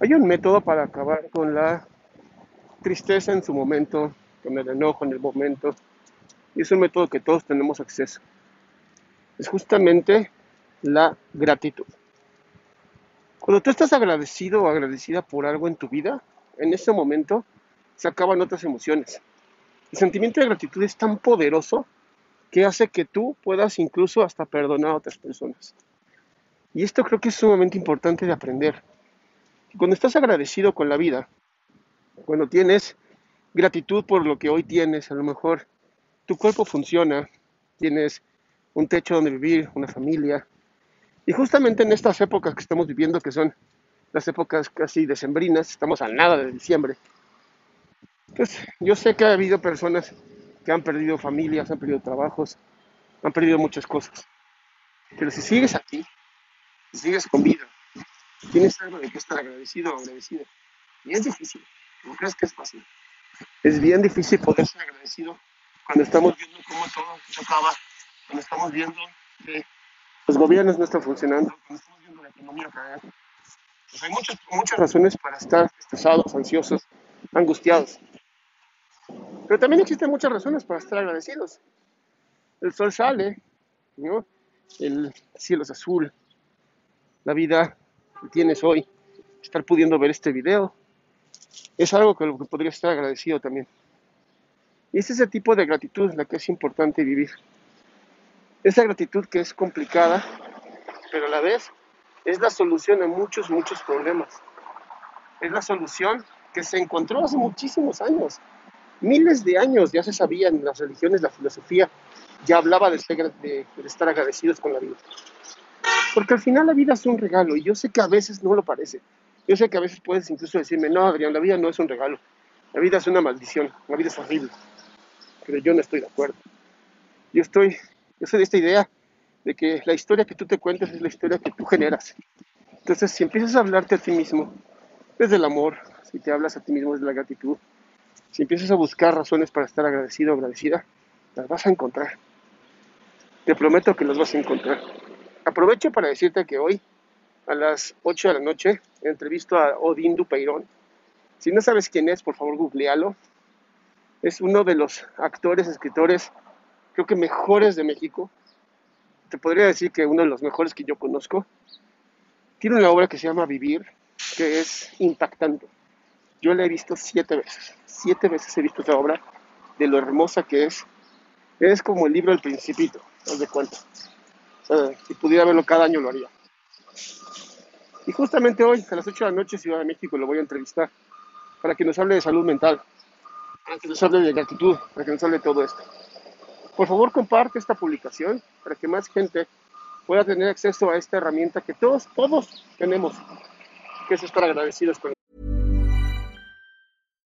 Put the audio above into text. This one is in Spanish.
Hay un método para acabar con la tristeza en su momento, con el enojo en el momento. Y es un método que todos tenemos acceso. Es justamente la gratitud. Cuando tú estás agradecido o agradecida por algo en tu vida, en ese momento se acaban otras emociones. El sentimiento de gratitud es tan poderoso que hace que tú puedas incluso hasta perdonar a otras personas. Y esto creo que es sumamente importante de aprender. Cuando estás agradecido con la vida, cuando tienes gratitud por lo que hoy tienes, a lo mejor tu cuerpo funciona, tienes un techo donde vivir, una familia. Y justamente en estas épocas que estamos viviendo, que son las épocas casi decembrinas, estamos a nada de diciembre. Pues yo sé que ha habido personas que han perdido familias, han perdido trabajos, han perdido muchas cosas. Pero si sigues aquí, si sigues con vida, tienes algo de que estar agradecido o agradecido. Y es difícil, no crees que es fácil. Es bien difícil poder ser agradecido cuando estamos viendo cómo todo se acaba, cuando estamos viendo que los gobiernos no están funcionando, cuando estamos viendo la economía caer. Pues hay muchas, muchas razones para estar estresados, ansiosos, angustiados. Pero también existen muchas razones para estar agradecidos. El sol sale, ¿no? el cielo es azul, la vida que tienes hoy, estar pudiendo ver este video, es algo con lo que podría estar agradecido también. Y es ese tipo de gratitud la que es importante vivir. Esa gratitud que es complicada, pero a la vez es la solución a muchos, muchos problemas. Es la solución que se encontró hace muchísimos años. Miles de años ya se sabía en las religiones, la filosofía, ya hablaba de, ser, de estar agradecidos con la vida. Porque al final la vida es un regalo y yo sé que a veces no lo parece. Yo sé que a veces puedes incluso decirme, no, Adrián, la vida no es un regalo. La vida es una maldición, la vida es horrible. Pero yo no estoy de acuerdo. Yo estoy, yo soy de esta idea de que la historia que tú te cuentas es la historia que tú generas. Entonces, si empiezas a hablarte a ti mismo desde el amor, si te hablas a ti mismo desde la gratitud, si empiezas a buscar razones para estar agradecido o agradecida, las vas a encontrar. Te prometo que las vas a encontrar. Aprovecho para decirte que hoy, a las 8 de la noche, entrevisto a Odín Dupeirón. Si no sabes quién es, por favor, googlealo. Es uno de los actores, escritores, creo que mejores de México. Te podría decir que uno de los mejores que yo conozco. Tiene una obra que se llama Vivir, que es impactante. Yo la he visto siete veces. Siete veces he visto esa obra, de lo hermosa que es. Es como el libro del Principito, haz de cuenta. Si pudiera verlo cada año lo haría. Y justamente hoy, a las 8 de la noche, Ciudad de México, lo voy a entrevistar para que nos hable de salud mental, para que nos hable de gratitud, para que nos hable de todo esto. Por favor, comparte esta publicación para que más gente pueda tener acceso a esta herramienta que todos, todos tenemos, que es estar agradecidos con